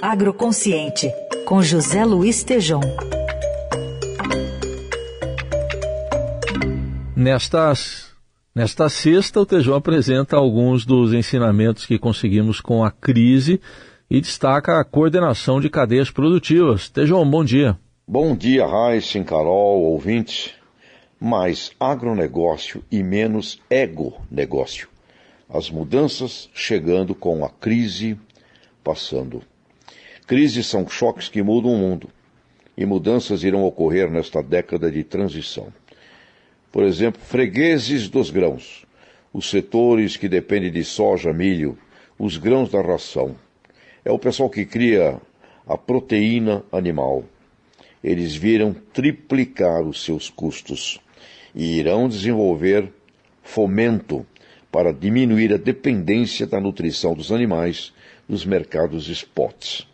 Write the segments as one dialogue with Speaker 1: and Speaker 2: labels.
Speaker 1: Agroconsciente, com José Luiz Tejom.
Speaker 2: Nestas, nesta sexta, o Tejão apresenta alguns dos ensinamentos que conseguimos com a crise e destaca a coordenação de cadeias produtivas. Tejão, bom dia.
Speaker 3: Bom dia, Raíssen, Carol, ouvintes. Mais agronegócio e menos ego-negócio. As mudanças chegando com a crise passando. Crises são choques que mudam o mundo. E mudanças irão ocorrer nesta década de transição. Por exemplo, fregueses dos grãos, os setores que dependem de soja, milho, os grãos da ração. É o pessoal que cria a proteína animal. Eles viram triplicar os seus custos e irão desenvolver fomento para diminuir a dependência da nutrição dos animais nos mercados spots.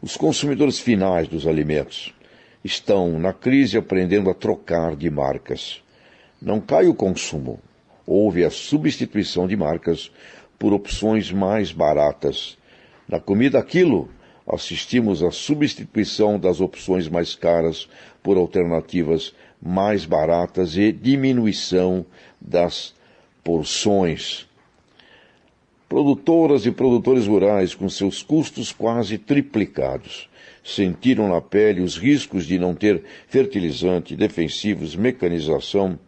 Speaker 3: Os consumidores finais dos alimentos estão na crise aprendendo a trocar de marcas. Não cai o consumo, houve a substituição de marcas por opções mais baratas. Na comida aquilo, assistimos à substituição das opções mais caras por alternativas mais baratas e diminuição das porções. Produtoras e produtores rurais, com seus custos quase triplicados, sentiram na pele os riscos de não ter fertilizante, defensivos, mecanização,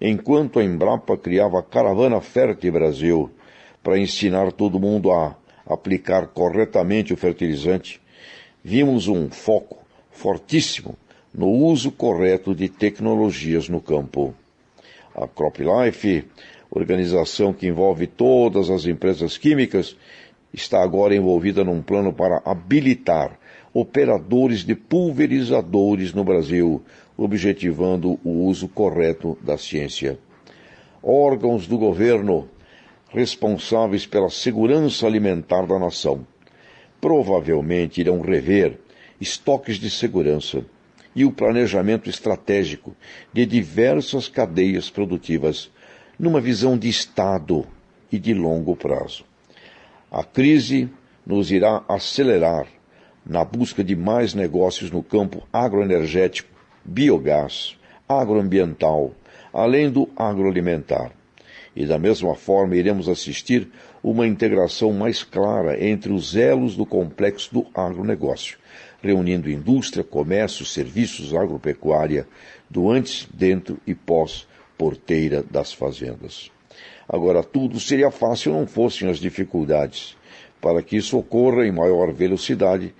Speaker 3: enquanto a Embrapa criava a Caravana Fértil Brasil para ensinar todo mundo a aplicar corretamente o fertilizante, vimos um foco fortíssimo no uso correto de tecnologias no campo. A CropLife, organização que envolve todas as empresas químicas, está agora envolvida num plano para habilitar operadores de pulverizadores no Brasil, objetivando o uso correto da ciência. Órgãos do governo responsáveis pela segurança alimentar da nação provavelmente irão rever estoques de segurança e o planejamento estratégico de diversas cadeias produtivas numa visão de Estado e de longo prazo. A crise nos irá acelerar na busca de mais negócios no campo agroenergético, biogás, agroambiental, além do agroalimentar. E da mesma forma iremos assistir uma integração mais clara entre os elos do complexo do agronegócio, reunindo indústria, comércio, serviços, agropecuária, do antes, dentro e pós-porteira das fazendas. Agora, tudo seria fácil não fossem as dificuldades. Para que isso ocorra em maior velocidade,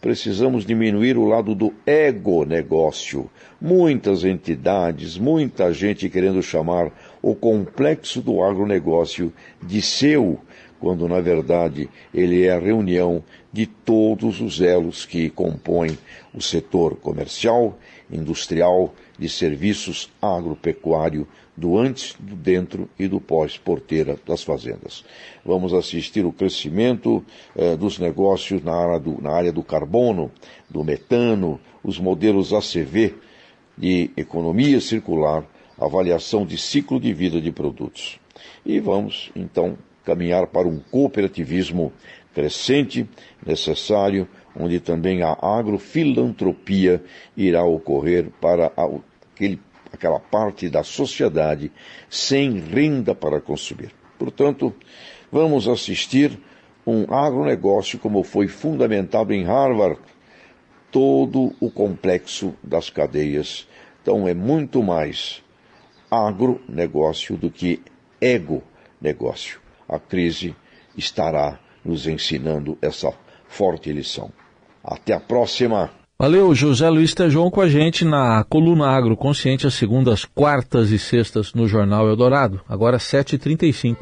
Speaker 3: precisamos diminuir o lado do ego negócio. Muitas entidades, muita gente querendo chamar o complexo do agronegócio de seu, quando na verdade ele é a reunião de todos os elos que compõem o setor comercial, industrial, de serviços agropecuário, do antes, do dentro e do pós-porteira das fazendas. Vamos assistir o crescimento eh, dos negócios na área, do, na área do carbono, do metano, os modelos ACV de economia circular, avaliação de ciclo de vida de produtos. E vamos, então, caminhar para um cooperativismo crescente, necessário, onde também a agrofilantropia irá ocorrer para aquele, aquela parte da sociedade sem renda para consumir. Portanto, vamos assistir um agronegócio como foi fundamentado em Harvard, todo o complexo das cadeias. Então é muito mais agronegócio do que ego negócio. A crise estará nos ensinando essa forte lição. Até a próxima!
Speaker 2: Valeu, José Luiz Tejon com a gente na Coluna Agro Consciente, às segundas, quartas e sextas no Jornal Eldorado, agora 7h35.